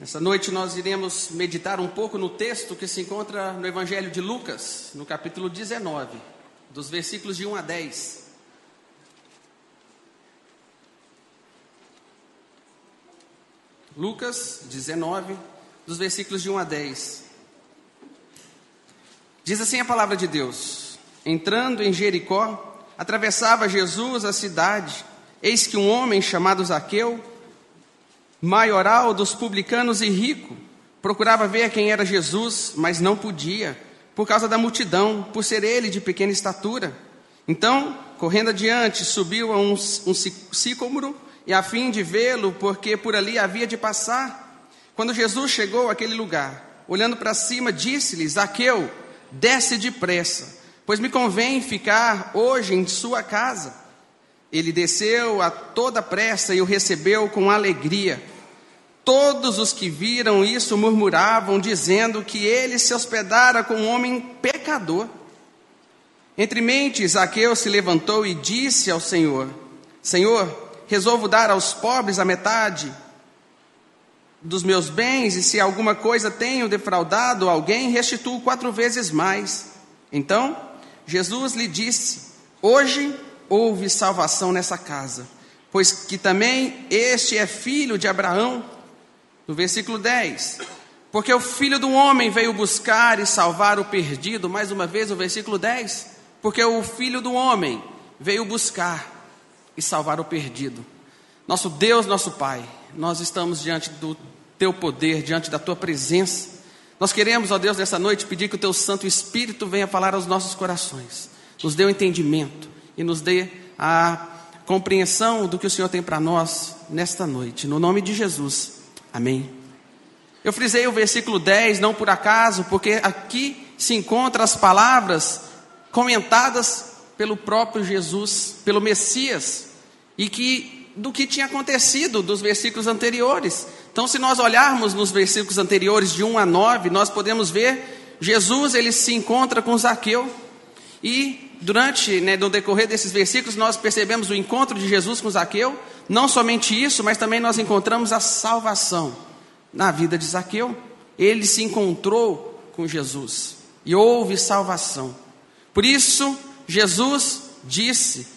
Essa noite nós iremos meditar um pouco no texto que se encontra no Evangelho de Lucas, no capítulo 19, dos versículos de 1 a 10. Lucas 19, dos versículos de 1 a 10. Diz assim a palavra de Deus: Entrando em Jericó, atravessava Jesus a cidade, eis que um homem chamado Zaqueu, maioral dos publicanos e rico, procurava ver quem era Jesus, mas não podia, por causa da multidão, por ser ele de pequena estatura. Então, correndo adiante, subiu a um, um sicômoro e a fim de vê-lo, porque por ali havia de passar. Quando Jesus chegou àquele lugar, olhando para cima, disse-lhe: Zaqueu, desce depressa, pois me convém ficar hoje em sua casa. Ele desceu a toda pressa e o recebeu com alegria. Todos os que viram isso murmuravam, dizendo que ele se hospedara com um homem pecador. Entre mentes, Zaqueu se levantou e disse ao Senhor: Senhor, resolvo dar aos pobres a metade dos meus bens, e se alguma coisa tenho defraudado alguém, restituo quatro vezes mais. Então, Jesus lhe disse: Hoje houve salvação nessa casa, pois que também este é filho de Abraão. No versículo 10. Porque o filho do homem veio buscar e salvar o perdido. Mais uma vez, o versículo 10. Porque o filho do homem veio buscar e salvar o perdido. Nosso Deus, nosso Pai, nós estamos diante do teu poder, diante da tua presença. Nós queremos, ó Deus, nessa noite pedir que o teu Santo Espírito venha falar aos nossos corações, nos dê o entendimento, e nos dê a compreensão do que o Senhor tem para nós nesta noite. No nome de Jesus. Amém. Eu frisei o versículo 10 não por acaso, porque aqui se encontram as palavras comentadas pelo próprio Jesus, pelo Messias, e que do que tinha acontecido dos versículos anteriores. Então, se nós olharmos nos versículos anteriores de 1 a 9, nós podemos ver Jesus, ele se encontra com Zaqueu e durante, né, no decorrer desses versículos, nós percebemos o encontro de Jesus com Zaqueu. Não somente isso, mas também nós encontramos a salvação na vida de Zaqueu. Ele se encontrou com Jesus e houve salvação. Por isso, Jesus disse: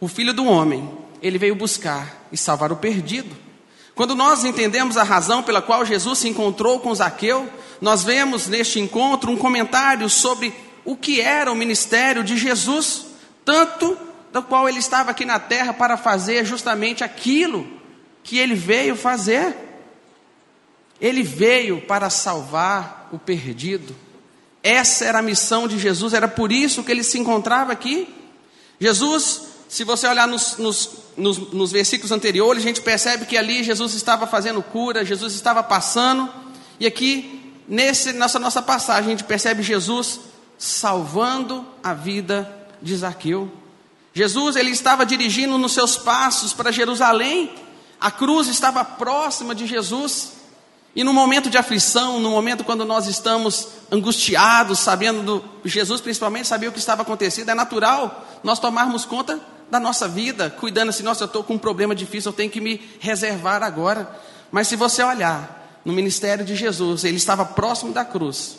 O filho do homem, ele veio buscar e salvar o perdido. Quando nós entendemos a razão pela qual Jesus se encontrou com Zaqueu, nós vemos neste encontro um comentário sobre o que era o ministério de Jesus, tanto do qual ele estava aqui na terra para fazer justamente aquilo que ele veio fazer. Ele veio para salvar o perdido. Essa era a missão de Jesus, era por isso que ele se encontrava aqui. Jesus, se você olhar nos, nos, nos, nos versículos anteriores, a gente percebe que ali Jesus estava fazendo cura, Jesus estava passando, e aqui, nesse, nessa nossa passagem, a gente percebe Jesus salvando a vida de Zaqueu. Jesus ele estava dirigindo nos seus passos para Jerusalém. A cruz estava próxima de Jesus. E no momento de aflição, no momento quando nós estamos angustiados, sabendo do Jesus principalmente sabia o que estava acontecendo, é natural nós tomarmos conta da nossa vida, cuidando assim, nossa, eu estou com um problema difícil, eu tenho que me reservar agora. Mas se você olhar no ministério de Jesus, ele estava próximo da cruz,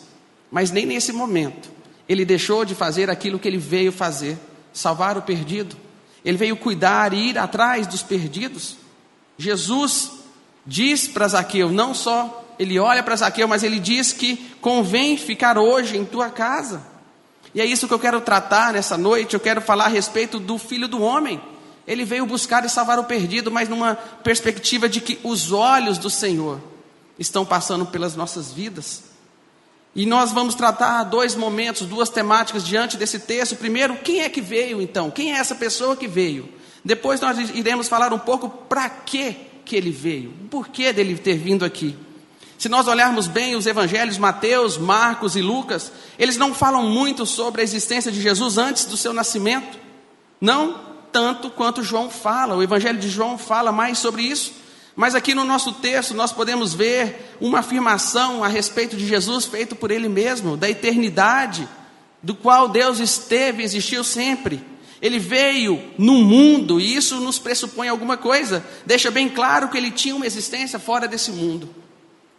mas nem nesse momento ele deixou de fazer aquilo que ele veio fazer, salvar o perdido. Ele veio cuidar e ir atrás dos perdidos. Jesus diz para Zaqueu, não só ele olha para Zaqueu, mas ele diz que convém ficar hoje em tua casa. E é isso que eu quero tratar nessa noite. Eu quero falar a respeito do filho do homem. Ele veio buscar e salvar o perdido, mas numa perspectiva de que os olhos do Senhor estão passando pelas nossas vidas. E nós vamos tratar dois momentos, duas temáticas diante desse texto. Primeiro, quem é que veio então? Quem é essa pessoa que veio? Depois nós iremos falar um pouco para que que ele veio, o porquê dele ter vindo aqui. Se nós olharmos bem os evangelhos Mateus, Marcos e Lucas, eles não falam muito sobre a existência de Jesus antes do seu nascimento. Não tanto quanto João fala. O evangelho de João fala mais sobre isso. Mas aqui no nosso texto nós podemos ver uma afirmação a respeito de Jesus feito por ele mesmo, da eternidade, do qual Deus esteve existiu sempre. Ele veio no mundo e isso nos pressupõe alguma coisa. Deixa bem claro que ele tinha uma existência fora desse mundo.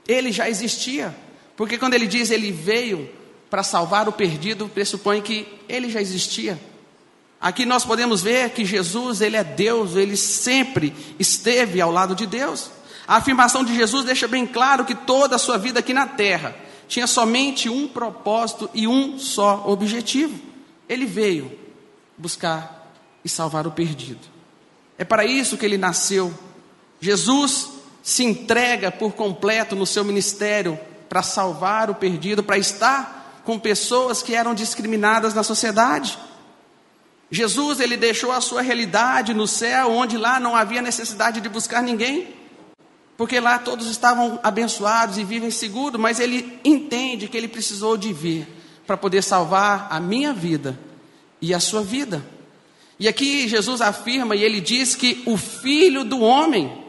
ele já existia. Porque quando ele diz ele veio para salvar o perdido, pressupõe que ele já existia. Aqui nós podemos ver que Jesus, ele é Deus, ele sempre esteve ao lado de Deus. A afirmação de Jesus deixa bem claro que toda a sua vida aqui na terra tinha somente um propósito e um só objetivo. Ele veio buscar e salvar o perdido. É para isso que ele nasceu. Jesus se entrega por completo no seu ministério para salvar o perdido, para estar com pessoas que eram discriminadas na sociedade. Jesus, ele deixou a sua realidade no céu, onde lá não havia necessidade de buscar ninguém, porque lá todos estavam abençoados e vivem seguros, mas ele entende que ele precisou de vir para poder salvar a minha vida e a sua vida. E aqui Jesus afirma e ele diz que o filho do homem,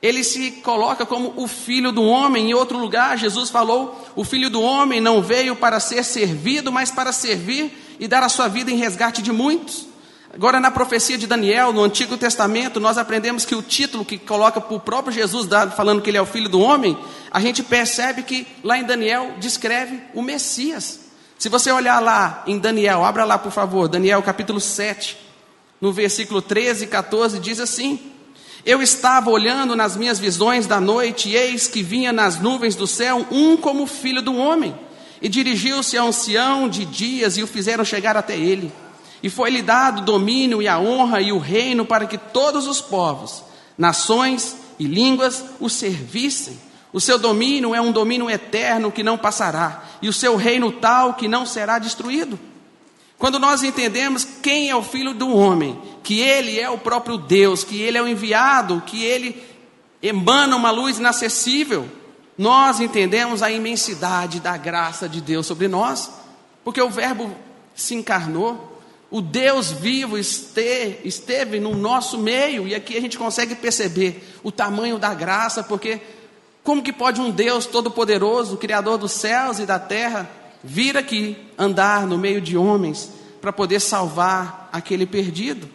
ele se coloca como o filho do homem. Em outro lugar, Jesus falou: o filho do homem não veio para ser servido, mas para servir e dar a sua vida em resgate de muitos. Agora, na profecia de Daniel, no Antigo Testamento, nós aprendemos que o título que coloca para o próprio Jesus, falando que ele é o filho do homem, a gente percebe que lá em Daniel descreve o Messias. Se você olhar lá em Daniel, abra lá por favor, Daniel capítulo 7, no versículo 13 e 14, diz assim: Eu estava olhando nas minhas visões da noite, e eis que vinha nas nuvens do céu um como filho do homem e dirigiu-se a ancião de dias e o fizeram chegar até ele. E foi-lhe dado o domínio e a honra e o reino para que todos os povos, nações e línguas o servissem. O seu domínio é um domínio eterno que não passará, e o seu reino tal que não será destruído. Quando nós entendemos quem é o filho do homem, que ele é o próprio Deus, que ele é o enviado, que ele emana uma luz inacessível, nós entendemos a imensidade da graça de Deus sobre nós, porque o Verbo se encarnou, o Deus vivo esteve, esteve no nosso meio, e aqui a gente consegue perceber o tamanho da graça, porque como que pode um Deus todo-poderoso, Criador dos céus e da terra, vir aqui andar no meio de homens para poder salvar aquele perdido?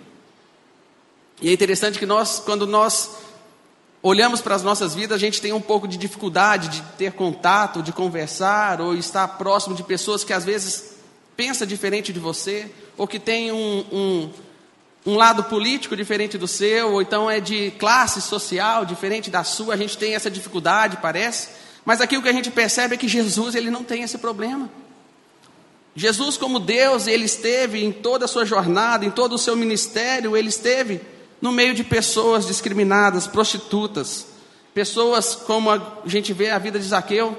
E é interessante que nós, quando nós olhamos para as nossas vidas, a gente tem um pouco de dificuldade de ter contato, de conversar, ou estar próximo de pessoas que às vezes pensam diferente de você, ou que tem um, um, um lado político diferente do seu, ou então é de classe social diferente da sua, a gente tem essa dificuldade, parece. Mas aqui o que a gente percebe é que Jesus ele não tem esse problema. Jesus, como Deus, ele esteve em toda a sua jornada, em todo o seu ministério, ele esteve no meio de pessoas discriminadas, prostitutas, pessoas como a gente vê a vida de Zaqueu,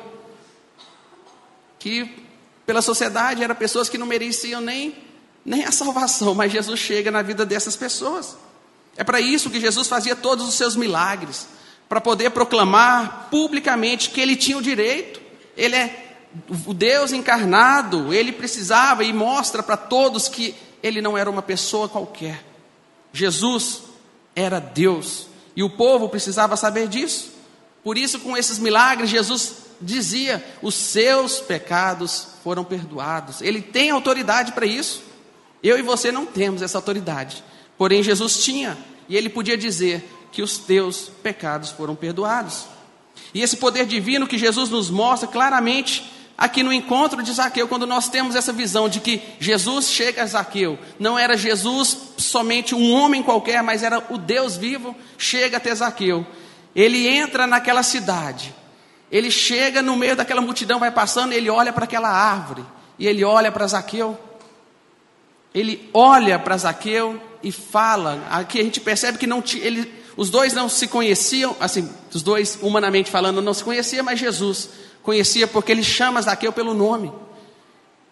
que pela sociedade eram pessoas que não mereciam nem, nem a salvação, mas Jesus chega na vida dessas pessoas. É para isso que Jesus fazia todos os seus milagres, para poder proclamar publicamente que ele tinha o direito, ele é o Deus encarnado, ele precisava e mostra para todos que ele não era uma pessoa qualquer. Jesus era Deus e o povo precisava saber disso. Por isso, com esses milagres, Jesus dizia: os seus pecados foram perdoados. Ele tem autoridade para isso. Eu e você não temos essa autoridade. Porém, Jesus tinha, e ele podia dizer que os teus pecados foram perdoados. E esse poder divino que Jesus nos mostra claramente aqui no encontro de Zaqueu, quando nós temos essa visão de que Jesus chega a Zaqueu, não era Jesus somente um homem qualquer, mas era o Deus vivo, chega até Zaqueu. Ele entra naquela cidade, ele chega no meio daquela multidão, vai passando, ele olha para aquela árvore, e ele olha para Zaqueu. Ele olha para Zaqueu e fala. Aqui a gente percebe que não ele, os dois não se conheciam, assim, os dois humanamente falando não se conheciam, mas Jesus conhecia porque ele chama Zaqueu pelo nome.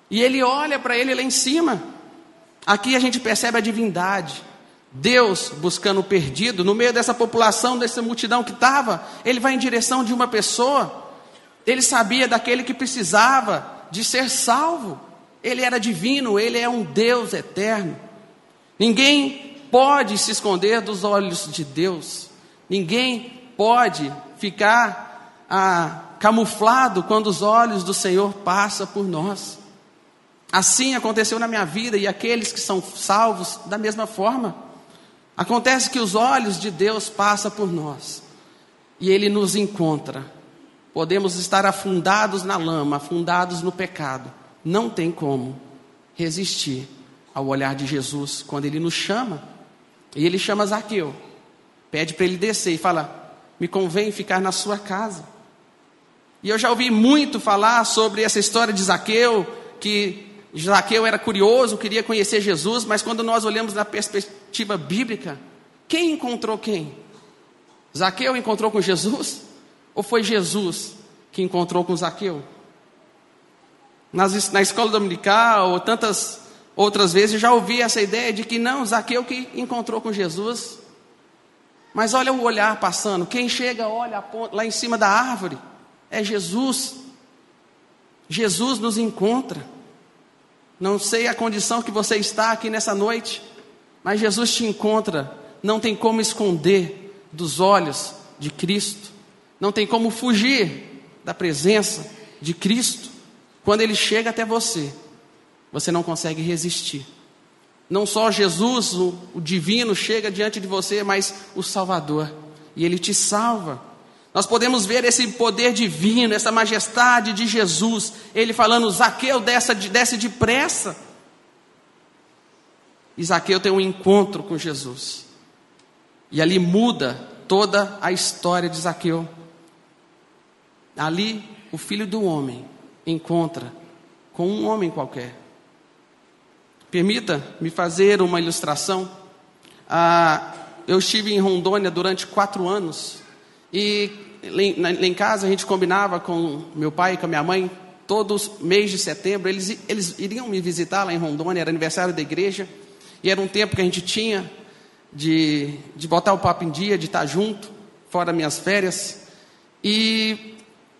E ele olha para ele lá em cima. Aqui a gente percebe a divindade. Deus buscando o perdido, no meio dessa população, dessa multidão que estava, ele vai em direção de uma pessoa. Ele sabia daquele que precisava de ser salvo. Ele era divino, ele é um Deus eterno. Ninguém pode se esconder dos olhos de Deus. Ninguém pode ficar ah, camuflado quando os olhos do Senhor passam por nós. Assim aconteceu na minha vida e aqueles que são salvos da mesma forma. Acontece que os olhos de Deus passam por nós e Ele nos encontra podemos estar afundados na lama, afundados no pecado. Não tem como resistir ao olhar de Jesus quando ele nos chama. E ele chama Zaqueu, pede para ele descer e fala: Me convém ficar na sua casa. E eu já ouvi muito falar sobre essa história de Zaqueu, que Zaqueu era curioso, queria conhecer Jesus, mas quando nós olhamos na perspectiva bíblica, quem encontrou quem? Zaqueu encontrou com Jesus? Ou foi Jesus que encontrou com Zaqueu? Nas, na escola dominical, ou tantas outras vezes, já ouvi essa ideia de que não, Zaqueu que encontrou com Jesus. Mas olha o olhar passando, quem chega, olha lá em cima da árvore, é Jesus. Jesus nos encontra. Não sei a condição que você está aqui nessa noite, mas Jesus te encontra. Não tem como esconder dos olhos de Cristo. Não tem como fugir da presença de Cristo. Quando ele chega até você, você não consegue resistir. Não só Jesus, o, o divino, chega diante de você, mas o Salvador. E ele te salva. Nós podemos ver esse poder divino, essa majestade de Jesus. Ele falando, Zaqueu, desce, desce depressa. E Zaqueu tem um encontro com Jesus. E ali muda toda a história de Zaqueu. Ali, o filho do homem encontra com um homem qualquer. Permita-me fazer uma ilustração. Ah, eu estive em Rondônia durante quatro anos e lá em casa a gente combinava com meu pai e com a minha mãe, todos mês de setembro, eles, eles iriam me visitar lá em Rondônia, era aniversário da igreja, e era um tempo que a gente tinha de, de botar o papo em dia, de estar junto, fora minhas férias. E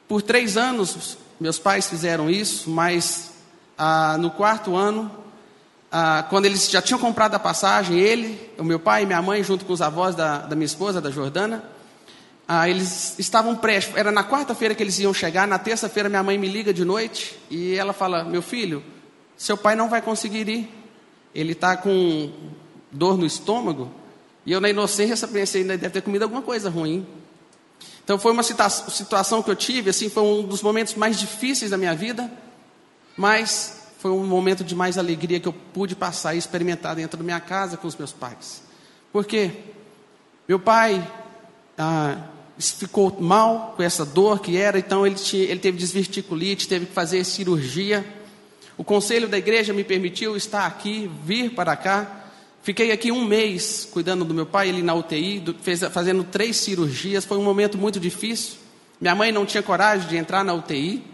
por três anos meus pais fizeram isso, mas ah, no quarto ano, ah, quando eles já tinham comprado a passagem, ele, o meu pai e minha mãe, junto com os avós da, da minha esposa, da Jordana, ah, eles estavam prestes, era na quarta-feira que eles iam chegar, na terça-feira minha mãe me liga de noite e ela fala: Meu filho, seu pai não vai conseguir ir, ele está com dor no estômago. E eu, na inocência, pensei: ainda deve ter comido alguma coisa ruim. Então, foi uma situação que eu tive, assim, foi um dos momentos mais difíceis da minha vida, mas foi um momento de mais alegria que eu pude passar e experimentar dentro da minha casa com os meus pais. Por quê? Meu pai ah, ficou mal com essa dor que era, então ele, tinha, ele teve desverticulite, teve que fazer cirurgia. O conselho da igreja me permitiu estar aqui, vir para cá. Fiquei aqui um mês cuidando do meu pai, ele na UTI, fez, fazendo três cirurgias. Foi um momento muito difícil. Minha mãe não tinha coragem de entrar na UTI,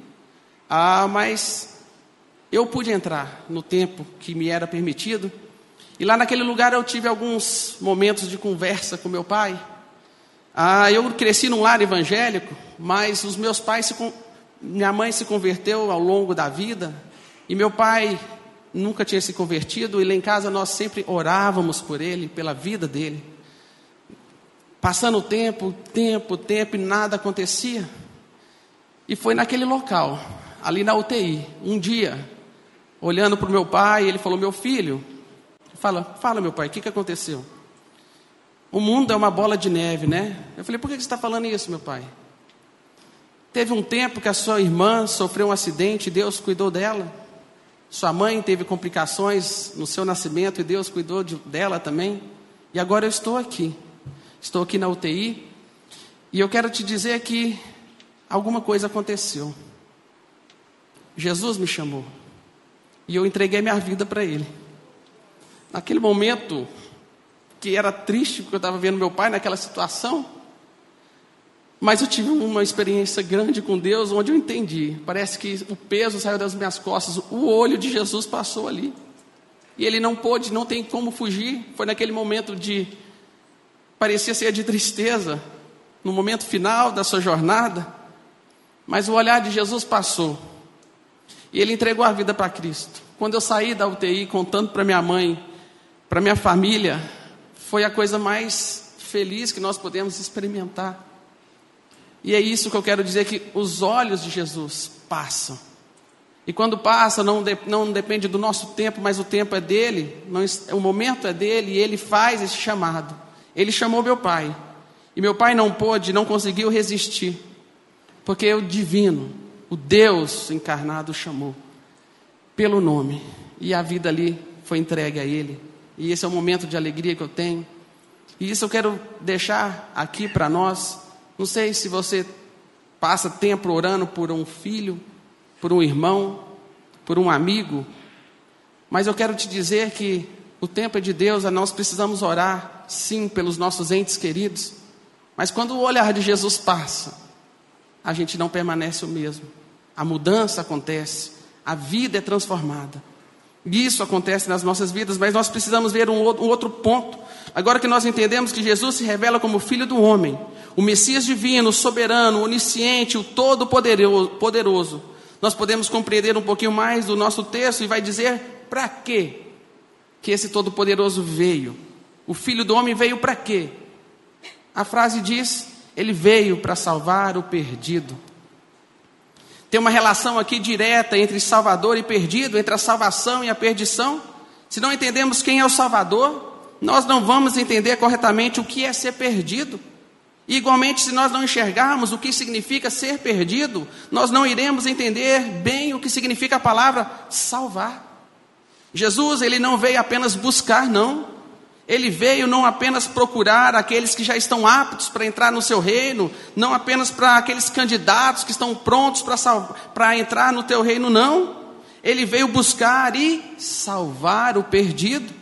ah, mas eu pude entrar no tempo que me era permitido. E lá naquele lugar eu tive alguns momentos de conversa com meu pai. Ah, eu cresci num lar evangélico, mas os meus pais, se, minha mãe se converteu ao longo da vida, e meu pai nunca tinha se convertido, e lá em casa nós sempre orávamos por ele, pela vida dele. Passando o tempo, tempo, tempo, e nada acontecia. E foi naquele local, ali na UTI, um dia, olhando para o meu pai, ele falou: Meu filho, fala, fala, meu pai, o que, que aconteceu? O mundo é uma bola de neve, né? Eu falei, por que você está falando isso, meu pai? Teve um tempo que a sua irmã sofreu um acidente e Deus cuidou dela. Sua mãe teve complicações no seu nascimento e Deus cuidou de, dela também. E agora eu estou aqui. Estou aqui na UTI. E eu quero te dizer que alguma coisa aconteceu. Jesus me chamou. E eu entreguei minha vida para Ele. Naquele momento, que era triste porque eu estava vendo meu pai naquela situação. Mas eu tive uma experiência grande com Deus, onde eu entendi. Parece que o peso saiu das minhas costas, o olho de Jesus passou ali. E ele não pôde, não tem como fugir. Foi naquele momento de. parecia ser de tristeza, no momento final da sua jornada. Mas o olhar de Jesus passou. E ele entregou a vida para Cristo. Quando eu saí da UTI contando para minha mãe, para minha família, foi a coisa mais feliz que nós podemos experimentar. E é isso que eu quero dizer: que os olhos de Jesus passam. E quando passa, não, de, não depende do nosso tempo, mas o tempo é dele, não, o momento é dele, e ele faz esse chamado. Ele chamou meu pai, e meu pai não pôde, não conseguiu resistir. Porque o divino, o Deus encarnado chamou pelo nome e a vida ali foi entregue a Ele. E esse é o momento de alegria que eu tenho. E isso eu quero deixar aqui para nós. Não sei se você passa tempo orando por um filho, por um irmão, por um amigo, mas eu quero te dizer que o tempo é de Deus, nós precisamos orar, sim, pelos nossos entes queridos, mas quando o olhar de Jesus passa, a gente não permanece o mesmo. A mudança acontece, a vida é transformada. Isso acontece nas nossas vidas, mas nós precisamos ver um outro ponto. Agora que nós entendemos que Jesus se revela como Filho do Homem, o Messias divino, soberano, onisciente, o todo-poderoso, nós podemos compreender um pouquinho mais do nosso texto e vai dizer para quê que esse Todo-Poderoso veio. O Filho do Homem veio para quê? A frase diz: Ele veio para salvar o perdido. Tem uma relação aqui direta entre Salvador e perdido, entre a salvação e a perdição. Se não entendemos quem é o Salvador, nós não vamos entender corretamente o que é ser perdido. E, igualmente, se nós não enxergarmos o que significa ser perdido, nós não iremos entender bem o que significa a palavra salvar. Jesus, ele não veio apenas buscar, não. Ele veio não apenas procurar aqueles que já estão aptos para entrar no seu reino, não apenas para aqueles candidatos que estão prontos para entrar no teu reino, não. Ele veio buscar e salvar o perdido.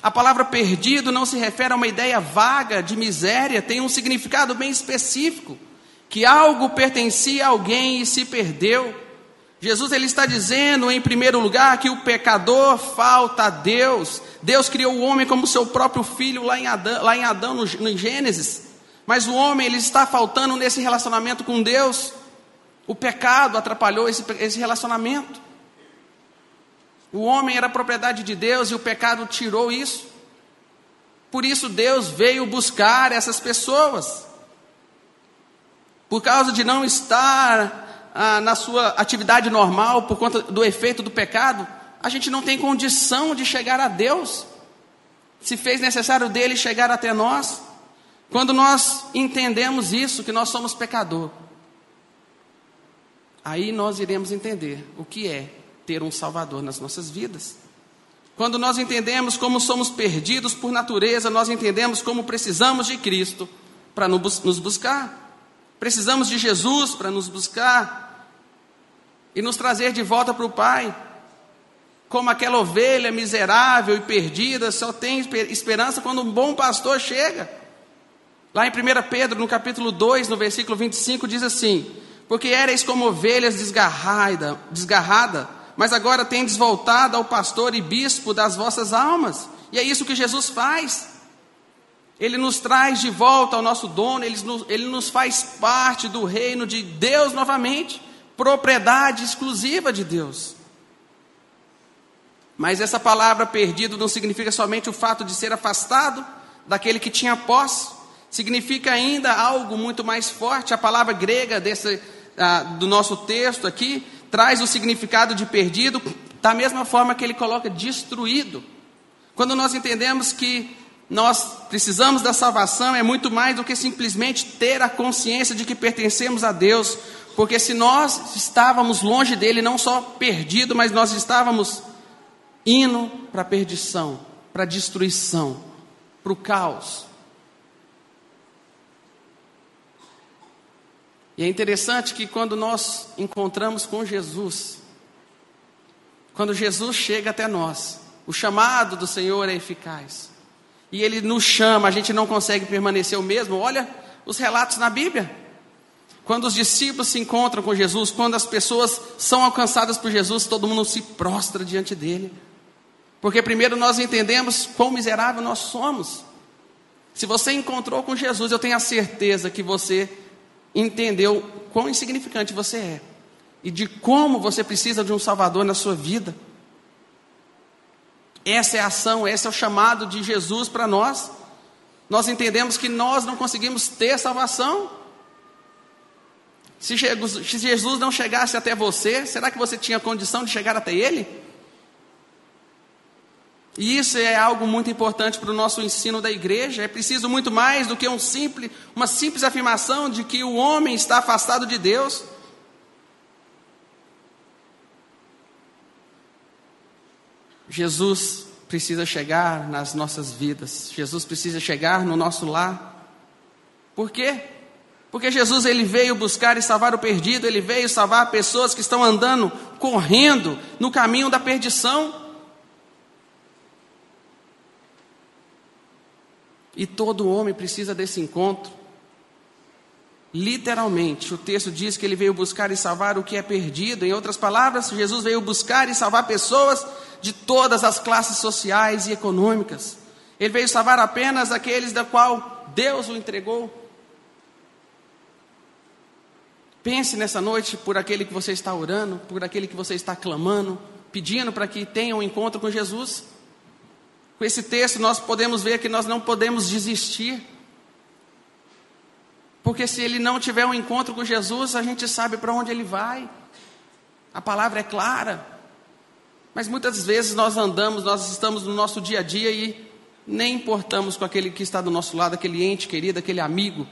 A palavra perdido não se refere a uma ideia vaga de miséria, tem um significado bem específico, que algo pertencia a alguém e se perdeu. Jesus ele está dizendo, em primeiro lugar, que o pecador falta a Deus. Deus criou o homem como seu próprio filho lá em Adão, lá em Adão no, no Gênesis. Mas o homem ele está faltando nesse relacionamento com Deus. O pecado atrapalhou esse, esse relacionamento. O homem era propriedade de Deus e o pecado tirou isso. Por isso Deus veio buscar essas pessoas. Por causa de não estar ah, na sua atividade normal, por conta do efeito do pecado, a gente não tem condição de chegar a Deus. Se fez necessário dele chegar até nós. Quando nós entendemos isso, que nós somos pecador, aí nós iremos entender o que é ter um Salvador nas nossas vidas. Quando nós entendemos como somos perdidos por natureza, nós entendemos como precisamos de Cristo para nos buscar. Precisamos de Jesus para nos buscar e nos trazer de volta para o Pai. Como aquela ovelha miserável e perdida, só tem esperança quando um bom pastor chega. Lá em 1 Pedro, no capítulo 2, no versículo 25, diz assim: Porque erais como ovelhas desgarrada, desgarrada, mas agora tendes voltado ao pastor e bispo das vossas almas. E é isso que Jesus faz. Ele nos traz de volta ao nosso dono, ele nos, ele nos faz parte do reino de Deus novamente propriedade exclusiva de Deus. Mas essa palavra perdido não significa somente o fato de ser afastado daquele que tinha posse, significa ainda algo muito mais forte. A palavra grega desse, ah, do nosso texto aqui traz o significado de perdido da mesma forma que ele coloca destruído. Quando nós entendemos que nós precisamos da salvação, é muito mais do que simplesmente ter a consciência de que pertencemos a Deus, porque se nós estávamos longe dele, não só perdido, mas nós estávamos indo para a perdição, para a destruição, para o caos. E é interessante que quando nós encontramos com Jesus, quando Jesus chega até nós, o chamado do Senhor é eficaz. E ele nos chama, a gente não consegue permanecer o mesmo. Olha os relatos na Bíblia. Quando os discípulos se encontram com Jesus, quando as pessoas são alcançadas por Jesus, todo mundo se prostra diante dele. Porque primeiro nós entendemos quão miserável nós somos. Se você encontrou com Jesus, eu tenho a certeza que você entendeu quão insignificante você é e de como você precisa de um Salvador na sua vida. Essa é a ação, esse é o chamado de Jesus para nós. Nós entendemos que nós não conseguimos ter salvação, se Jesus não chegasse até você, será que você tinha condição de chegar até Ele? E isso é algo muito importante para o nosso ensino da igreja. É preciso muito mais do que um simples, uma simples afirmação de que o homem está afastado de Deus. Jesus precisa chegar nas nossas vidas. Jesus precisa chegar no nosso lar. Por quê? Porque Jesus ele veio buscar e salvar o perdido, ele veio salvar pessoas que estão andando, correndo no caminho da perdição. E todo homem precisa desse encontro. Literalmente, o texto diz que ele veio buscar e salvar o que é perdido. Em outras palavras, Jesus veio buscar e salvar pessoas de todas as classes sociais e econômicas. Ele veio salvar apenas aqueles da qual Deus o entregou. Pense nessa noite por aquele que você está orando, por aquele que você está clamando, pedindo para que tenha um encontro com Jesus. Com esse texto, nós podemos ver que nós não podemos desistir. Porque se ele não tiver um encontro com Jesus, a gente sabe para onde ele vai. A palavra é clara. Mas muitas vezes nós andamos, nós estamos no nosso dia a dia e nem importamos com aquele que está do nosso lado, aquele ente querido, aquele amigo.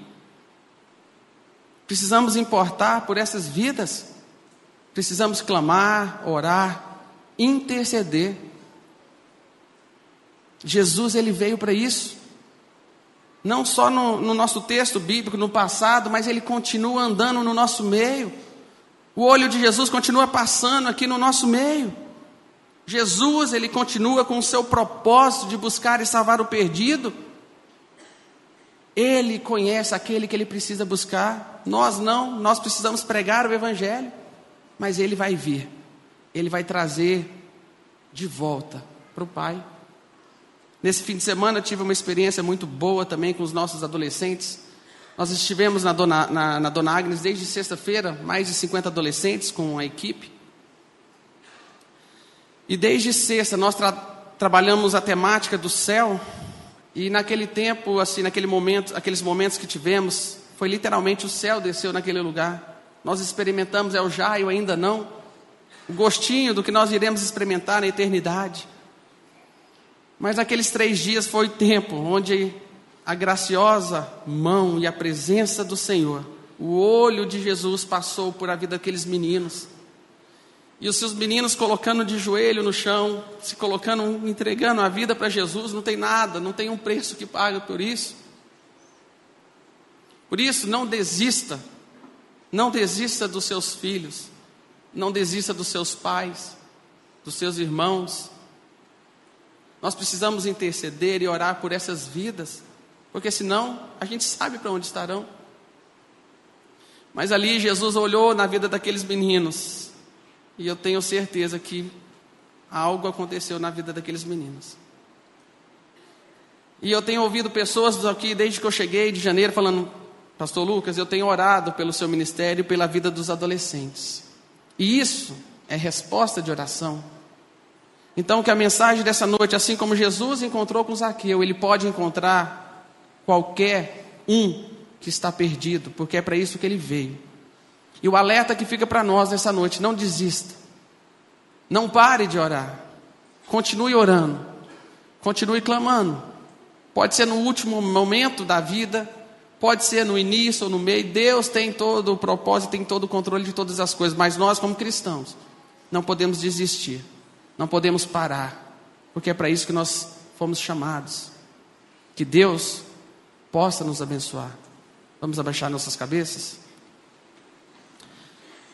Precisamos importar por essas vidas. Precisamos clamar, orar, interceder. Jesus ele veio para isso. Não só no, no, nosso texto bíblico, no passado, mas ele continua andando no nosso meio. O olho de Jesus continua passando aqui no nosso meio. Jesus, ele continua com o seu propósito de buscar e salvar o perdido. Ele conhece aquele que ele precisa buscar. Nós não, nós precisamos pregar o evangelho, mas ele vai vir. Ele vai trazer de volta para o Pai. Nesse fim de semana tive uma experiência muito boa também com os nossos adolescentes. Nós estivemos na Dona, na, na Dona Agnes desde sexta-feira, mais de 50 adolescentes com a equipe. E desde sexta nós tra trabalhamos a temática do céu. E naquele tempo, assim, naquele momento, aqueles momentos que tivemos, foi literalmente o céu desceu naquele lugar. Nós experimentamos é o já e ainda não. O gostinho do que nós iremos experimentar na eternidade. Mas aqueles três dias foi o tempo onde a graciosa mão e a presença do Senhor, o olho de Jesus passou por a vida daqueles meninos. E os seus meninos colocando de joelho no chão, se colocando, entregando a vida para Jesus, não tem nada, não tem um preço que paga por isso. Por isso, não desista, não desista dos seus filhos, não desista dos seus pais, dos seus irmãos, nós precisamos interceder e orar por essas vidas, porque senão a gente sabe para onde estarão. Mas ali Jesus olhou na vida daqueles meninos, e eu tenho certeza que algo aconteceu na vida daqueles meninos. E eu tenho ouvido pessoas aqui desde que eu cheguei de janeiro falando, Pastor Lucas, eu tenho orado pelo seu ministério e pela vida dos adolescentes. E isso é resposta de oração. Então, que a mensagem dessa noite, assim como Jesus encontrou com Zaqueu, ele pode encontrar qualquer um que está perdido, porque é para isso que ele veio. E o alerta que fica para nós nessa noite: não desista, não pare de orar, continue orando, continue clamando. Pode ser no último momento da vida, pode ser no início ou no meio. Deus tem todo o propósito, tem todo o controle de todas as coisas, mas nós, como cristãos, não podemos desistir. Não podemos parar, porque é para isso que nós fomos chamados. Que Deus possa nos abençoar. Vamos abaixar nossas cabeças?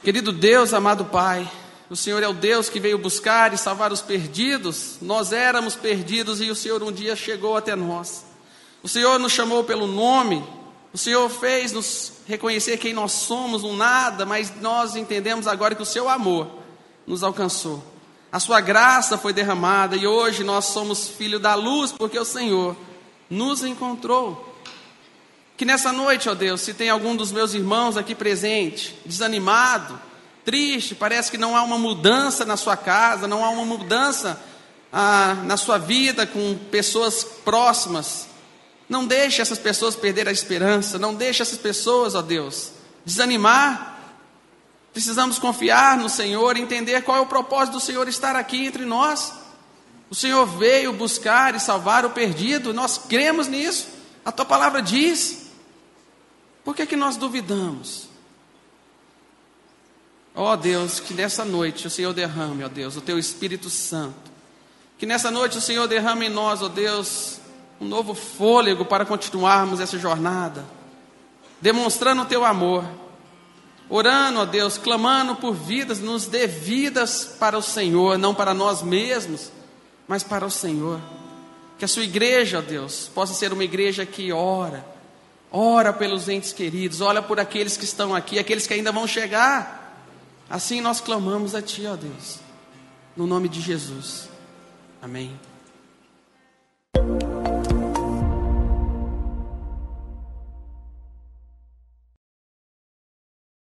Querido Deus, amado Pai, o Senhor é o Deus que veio buscar e salvar os perdidos. Nós éramos perdidos e o Senhor um dia chegou até nós. O Senhor nos chamou pelo nome, o Senhor fez nos reconhecer quem nós somos, um nada, mas nós entendemos agora que o seu amor nos alcançou. A sua graça foi derramada e hoje nós somos filhos da luz porque o Senhor nos encontrou. Que nessa noite, ó Deus, se tem algum dos meus irmãos aqui presente, desanimado, triste, parece que não há uma mudança na sua casa, não há uma mudança ah, na sua vida com pessoas próximas. Não deixe essas pessoas perder a esperança, não deixe essas pessoas, ó Deus, desanimar Precisamos confiar no Senhor, entender qual é o propósito do Senhor estar aqui entre nós. O Senhor veio buscar e salvar o perdido, nós cremos nisso. A tua palavra diz. Por que, que nós duvidamos? Ó oh, Deus, que nessa noite o Senhor derrame, ó oh, Deus, o teu Espírito Santo. Que nessa noite o Senhor derrame em nós, ó oh, Deus, um novo fôlego para continuarmos essa jornada, demonstrando o teu amor, orando, ó Deus, clamando por vidas, nos dê vidas para o Senhor, não para nós mesmos, mas para o Senhor. Que a sua igreja, ó Deus, possa ser uma igreja que ora, ora pelos entes queridos, olha por aqueles que estão aqui, aqueles que ainda vão chegar. Assim nós clamamos a Ti, ó Deus, no nome de Jesus. Amém.